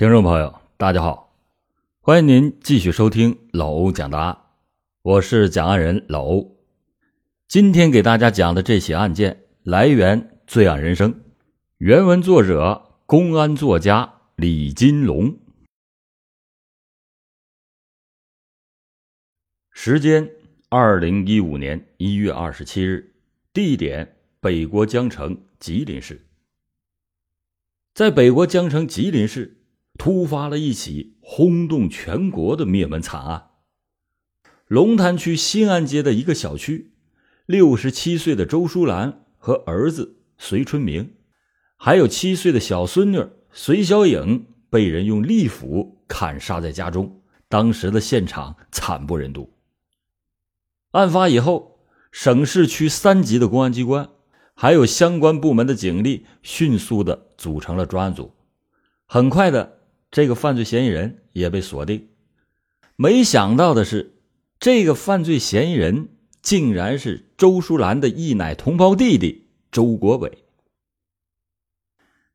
听众朋友，大家好，欢迎您继续收听老欧讲答案，我是讲案人老欧。今天给大家讲的这起案件来源《罪案人生》，原文作者公安作家李金龙。时间：二零一五年一月二十七日，地点：北国江城吉林市。在北国江城吉林市。突发了一起轰动全国的灭门惨案。龙潭区新安街的一个小区，六十七岁的周淑兰和儿子隋春明，还有七岁的小孙女隋小颖，被人用利斧砍杀在家中。当时的现场惨不忍睹。案发以后，省市区三级的公安机关，还有相关部门的警力，迅速的组成了专案组，很快的。这个犯罪嫌疑人也被锁定，没想到的是，这个犯罪嫌疑人竟然是周淑兰的一奶同胞弟弟周国伟。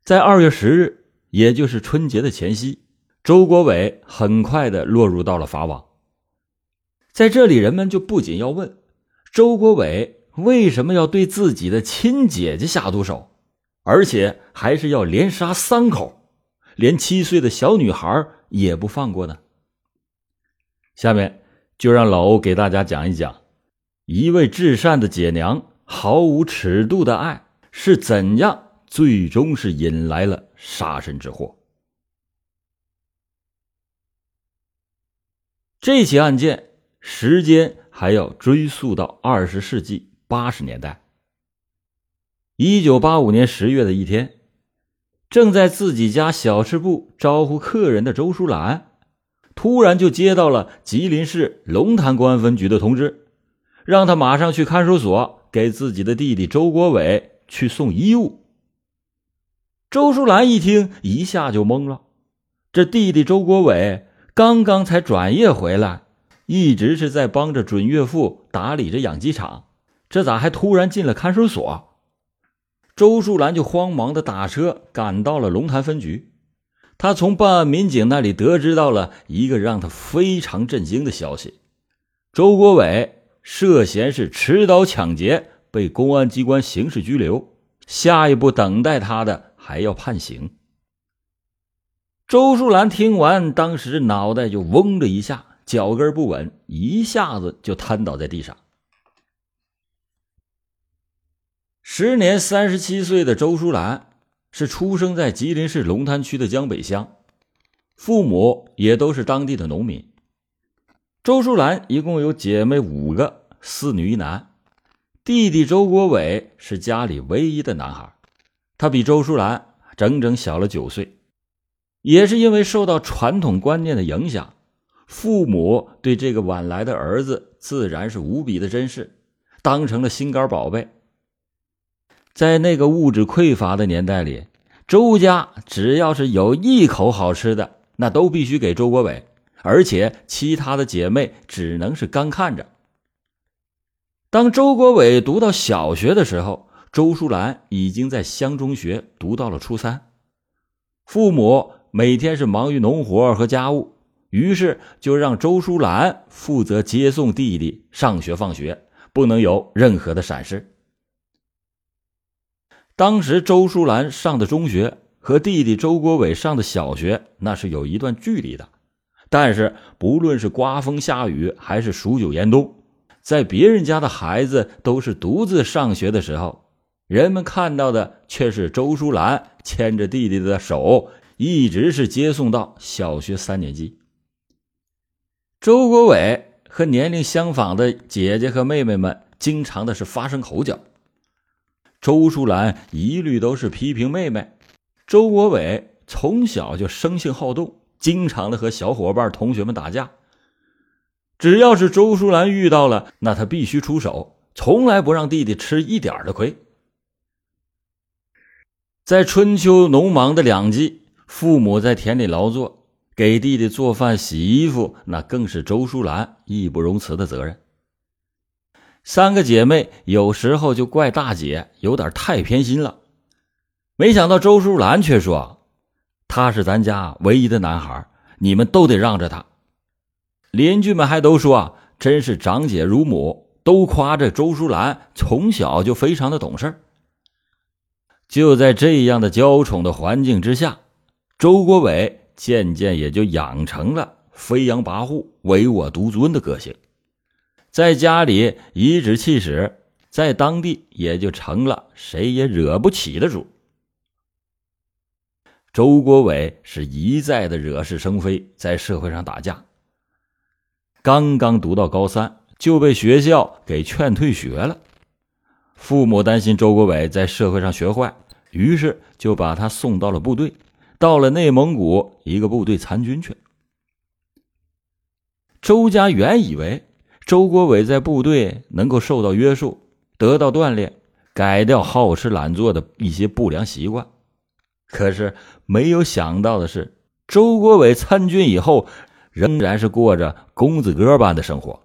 在二月十日，也就是春节的前夕，周国伟很快的落入到了法网。在这里，人们就不仅要问周国伟为什么要对自己的亲姐姐下毒手，而且还是要连杀三口。连七岁的小女孩也不放过呢。下面就让老欧给大家讲一讲，一位至善的姐娘毫无尺度的爱是怎样最终是引来了杀身之祸。这起案件时间还要追溯到二十世纪八十年代。一九八五年十月的一天。正在自己家小吃部招呼客人的周淑兰，突然就接到了吉林市龙潭公安分局的通知，让他马上去看守所给自己的弟弟周国伟去送衣物。周淑兰一听，一下就懵了。这弟弟周国伟刚刚才转业回来，一直是在帮着准岳父打理着养鸡场，这咋还突然进了看守所？周树兰就慌忙的打车赶到了龙潭分局，他从办案民警那里得知到了一个让他非常震惊的消息：周国伟涉嫌是持刀抢劫，被公安机关刑事拘留，下一步等待他的还要判刑。周树兰听完，当时脑袋就嗡的一下，脚跟不稳，一下子就瘫倒在地上。时年三十七岁的周淑兰是出生在吉林市龙潭区的江北乡，父母也都是当地的农民。周淑兰一共有姐妹五个，四女一男。弟弟周国伟是家里唯一的男孩，他比周淑兰整整小了九岁。也是因为受到传统观念的影响，父母对这个晚来的儿子自然是无比的珍视，当成了心肝宝贝。在那个物质匮乏的年代里，周家只要是有一口好吃的，那都必须给周国伟，而且其他的姐妹只能是干看着。当周国伟读到小学的时候，周淑兰已经在乡中学读到了初三，父母每天是忙于农活和家务，于是就让周淑兰负责接送弟弟上学放学，不能有任何的闪失。当时周淑兰上的中学和弟弟周国伟上的小学那是有一段距离的，但是不论是刮风下雨还是数九严冬，在别人家的孩子都是独自上学的时候，人们看到的却是周淑兰牵着弟弟的手，一直是接送到小学三年级。周国伟和年龄相仿的姐姐和妹妹们经常的是发生口角。周淑兰一律都是批评妹妹，周国伟从小就生性好动，经常的和小伙伴、同学们打架。只要是周淑兰遇到了，那他必须出手，从来不让弟弟吃一点的亏。在春秋农忙的两季，父母在田里劳作，给弟弟做饭、洗衣服，那更是周淑兰义不容辞的责任。三个姐妹有时候就怪大姐有点太偏心了，没想到周淑兰却说：“他是咱家唯一的男孩，你们都得让着他。邻居们还都说，真是长姐如母，都夸着周淑兰从小就非常的懂事。就在这样的娇宠的环境之下，周国伟渐渐也就养成了飞扬跋扈、唯我独尊的个性，在家里颐指气使，在当地也就成了谁也惹不起的主。周国伟是一再的惹是生非，在社会上打架。刚刚读到高三，就被学校给劝退学了。父母担心周国伟在社会上学坏，于是就把他送到了部队，到了内蒙古一个部队参军去。周家原以为周国伟在部队能够受到约束，得到锻炼，改掉好吃懒做的一些不良习惯。可是没有想到的是，周国伟参军以后，仍然是过着公子哥般的生活。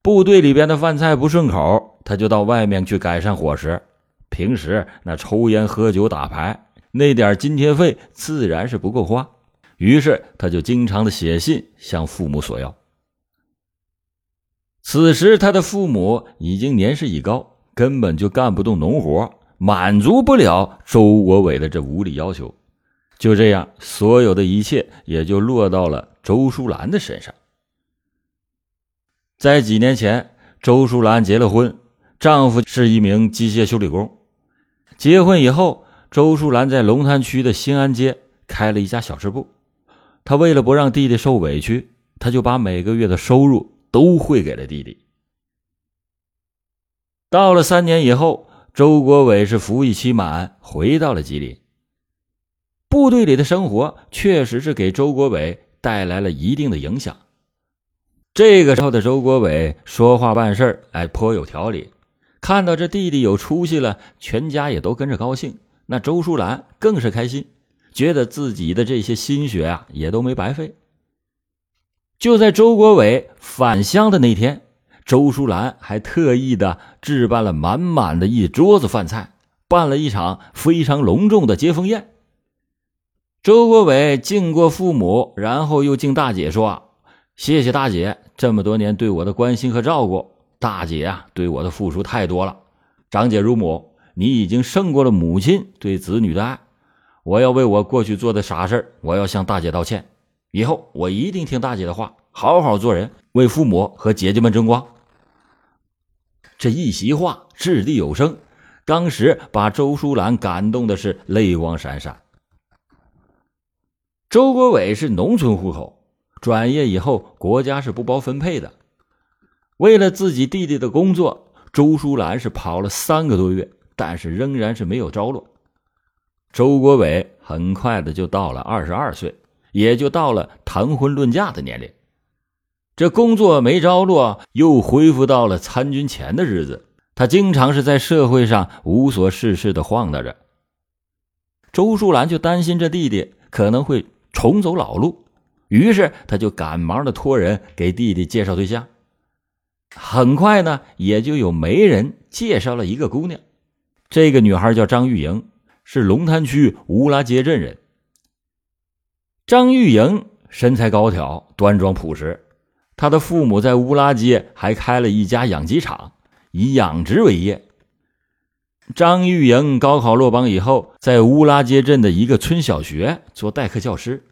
部队里边的饭菜不顺口，他就到外面去改善伙食。平时那抽烟喝酒打牌，那点津贴费自然是不够花。于是他就经常的写信向父母索要。此时他的父母已经年事已高，根本就干不动农活。满足不了周国伟的这无理要求，就这样，所有的一切也就落到了周淑兰的身上。在几年前，周淑兰结了婚，丈夫是一名机械修理工。结婚以后，周淑兰在龙潭区的新安街开了一家小吃部。她为了不让弟弟受委屈，她就把每个月的收入都汇给了弟弟。到了三年以后。周国伟是服役期满，回到了吉林。部队里的生活确实是给周国伟带来了一定的影响。这个时候的周国伟说话办事哎颇有条理，看到这弟弟有出息了，全家也都跟着高兴。那周淑兰更是开心，觉得自己的这些心血啊也都没白费。就在周国伟返乡的那天。周淑兰还特意的置办了满满的一桌子饭菜，办了一场非常隆重的接风宴。周国伟敬过父母，然后又敬大姐，说：“谢谢大姐这么多年对我的关心和照顾，大姐啊对我的付出太多了。长姐如母，你已经胜过了母亲对子女的爱。我要为我过去做的傻事我要向大姐道歉。以后我一定听大姐的话，好好做人，为父母和姐姐们争光。”这一席话掷地有声，当时把周淑兰感动的是泪光闪闪。周国伟是农村户口，转业以后国家是不包分配的。为了自己弟弟的工作，周淑兰是跑了三个多月，但是仍然是没有着落。周国伟很快的就到了二十二岁，也就到了谈婚论嫁的年龄。这工作没着落，又恢复到了参军前的日子。他经常是在社会上无所事事的晃荡着。周淑兰就担心这弟弟可能会重走老路，于是他就赶忙的托人给弟弟介绍对象。很快呢，也就有媒人介绍了一个姑娘。这个女孩叫张玉莹，是龙潭区乌拉街镇人。张玉莹身材高挑，端庄朴实。她的父母在乌拉街还开了一家养鸡场，以养殖为业。张玉莹高考落榜以后，在乌拉街镇的一个村小学做代课教师。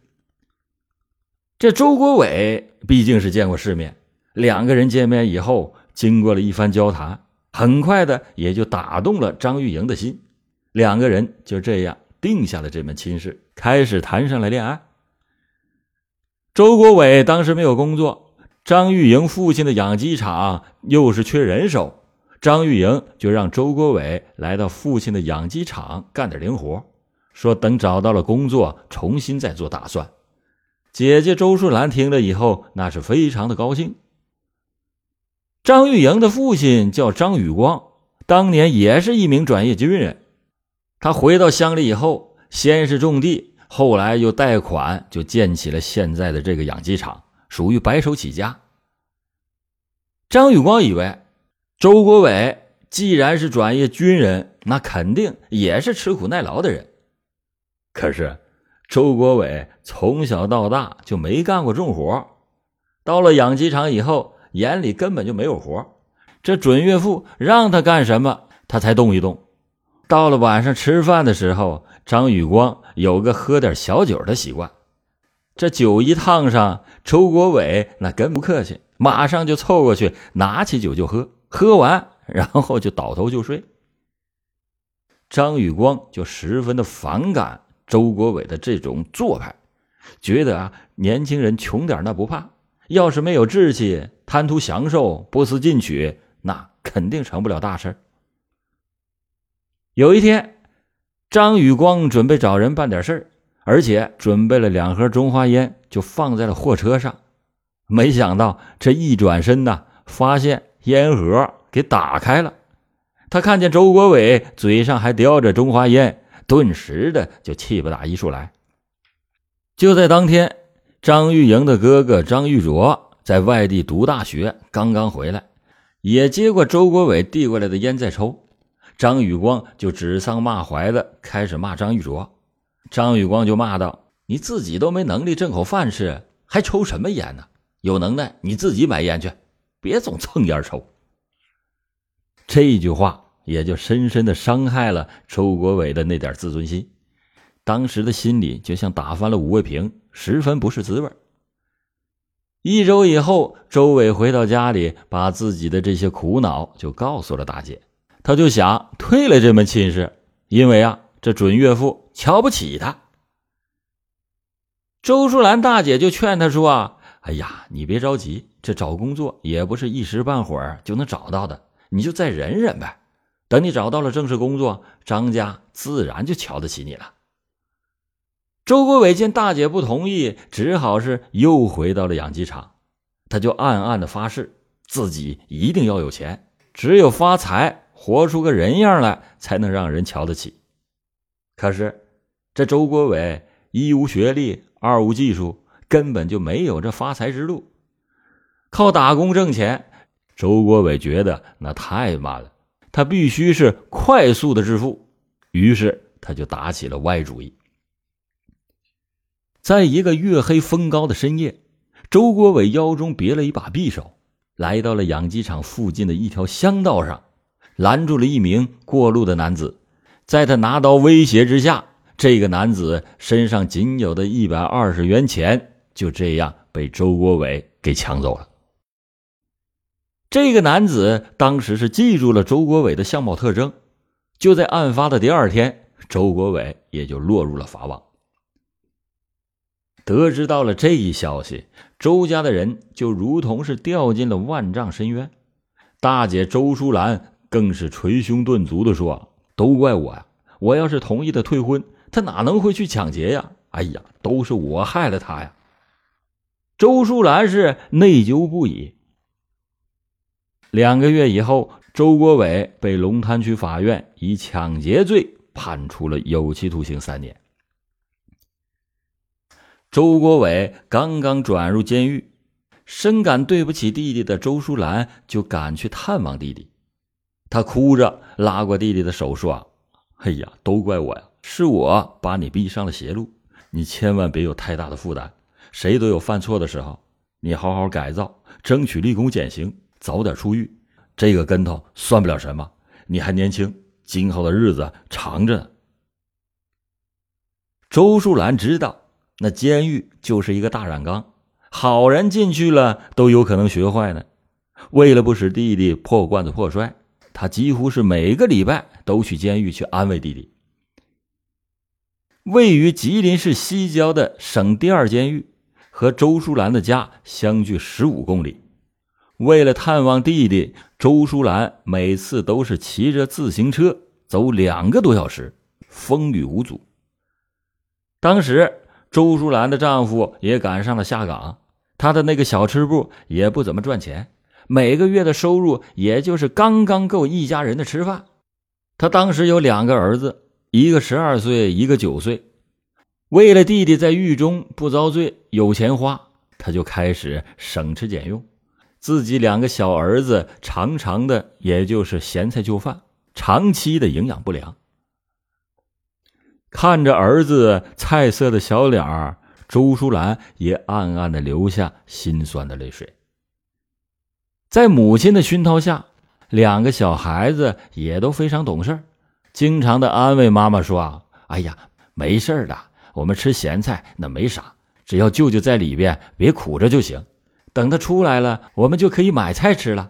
这周国伟毕竟是见过世面，两个人见面以后，经过了一番交谈，很快的也就打动了张玉莹的心，两个人就这样定下了这门亲事，开始谈上了恋爱。周国伟当时没有工作。张玉莹父亲的养鸡场又是缺人手，张玉莹就让周国伟来到父亲的养鸡场干点零活，说等找到了工作，重新再做打算。姐姐周淑兰听了以后，那是非常的高兴。张玉莹的父亲叫张宇光，当年也是一名转业军人。他回到乡里以后，先是种地，后来又贷款，就建起了现在的这个养鸡场。属于白手起家。张宇光以为，周国伟既然是转业军人，那肯定也是吃苦耐劳的人。可是，周国伟从小到大就没干过重活，到了养鸡场以后，眼里根本就没有活。这准岳父让他干什么，他才动一动。到了晚上吃饭的时候，张宇光有个喝点小酒的习惯。这酒一烫上，周国伟那跟不客气，马上就凑过去拿起酒就喝，喝完然后就倒头就睡。张宇光就十分的反感周国伟的这种做派，觉得啊，年轻人穷点那不怕，要是没有志气，贪图享受，不思进取。那肯定成不了大事有一天，张宇光准备找人办点事而且准备了两盒中华烟，就放在了货车上。没想到这一转身呢，发现烟盒给打开了。他看见周国伟嘴上还叼着中华烟，顿时的就气不打一处来。就在当天，张玉莹的哥哥张玉卓在外地读大学，刚刚回来。也接过周国伟递过来的烟在抽，张宇光就指桑骂槐的开始骂张玉卓。张宇光就骂道：“你自己都没能力挣口饭吃，还抽什么烟呢？有能耐你自己买烟去，别总蹭烟抽。”这一句话也就深深的伤害了周国伟的那点自尊心，当时的心里就像打翻了五味瓶，十分不是滋味。一周以后，周伟回到家里，把自己的这些苦恼就告诉了大姐。他就想退了这门亲事，因为啊，这准岳父瞧不起他。周淑兰大姐就劝他说：“啊，哎呀，你别着急，这找工作也不是一时半会儿就能找到的，你就再忍忍呗。等你找到了正式工作，张家自然就瞧得起你了。”周国伟见大姐不同意，只好是又回到了养鸡场。他就暗暗的发誓，自己一定要有钱，只有发财，活出个人样来，才能让人瞧得起。可是，这周国伟一无学历，二无技术，根本就没有这发财之路。靠打工挣钱，周国伟觉得那太慢了，他必须是快速的致富。于是，他就打起了歪主意。在一个月黑风高的深夜，周国伟腰中别了一把匕首，来到了养鸡场附近的一条乡道上，拦住了一名过路的男子。在他拿刀威胁之下，这个男子身上仅有的一百二十元钱就这样被周国伟给抢走了。这个男子当时是记住了周国伟的相貌特征，就在案发的第二天，周国伟也就落入了法网。得知到了这一消息，周家的人就如同是掉进了万丈深渊。大姐周淑兰更是捶胸顿足的说：“都怪我呀！我要是同意的退婚，他哪能会去抢劫呀？哎呀，都是我害了他呀！”周淑兰是内疚不已。两个月以后，周国伟被龙潭区法院以抢劫罪判处了有期徒刑三年。周国伟刚刚转入监狱，深感对不起弟弟的周淑兰就赶去探望弟弟。他哭着拉过弟弟的手说：“哎呀，都怪我呀，是我把你逼上了邪路。你千万别有太大的负担，谁都有犯错的时候。你好好改造，争取立功减刑，早点出狱。这个跟头算不了什么，你还年轻，今后的日子长着呢。”周树兰知道。那监狱就是一个大染缸，好人进去了都有可能学坏呢。为了不使弟弟破罐子破摔，他几乎是每个礼拜都去监狱去安慰弟弟。位于吉林市西郊的省第二监狱和周淑兰的家相距十五公里。为了探望弟弟，周淑兰每次都是骑着自行车走两个多小时，风雨无阻。当时。周淑兰的丈夫也赶上了下岗，他的那个小吃部也不怎么赚钱，每个月的收入也就是刚刚够一家人的吃饭。他当时有两个儿子，一个十二岁，一个九岁。为了弟弟在狱中不遭罪，有钱花，他就开始省吃俭用。自己两个小儿子常常的，也就是咸菜就饭，长期的营养不良。看着儿子菜色的小脸儿，周淑兰也暗暗的流下心酸的泪水。在母亲的熏陶下，两个小孩子也都非常懂事经常的安慰妈妈说：“啊，哎呀，没事的，我们吃咸菜那没啥，只要舅舅在里边别苦着就行。等他出来了，我们就可以买菜吃了。”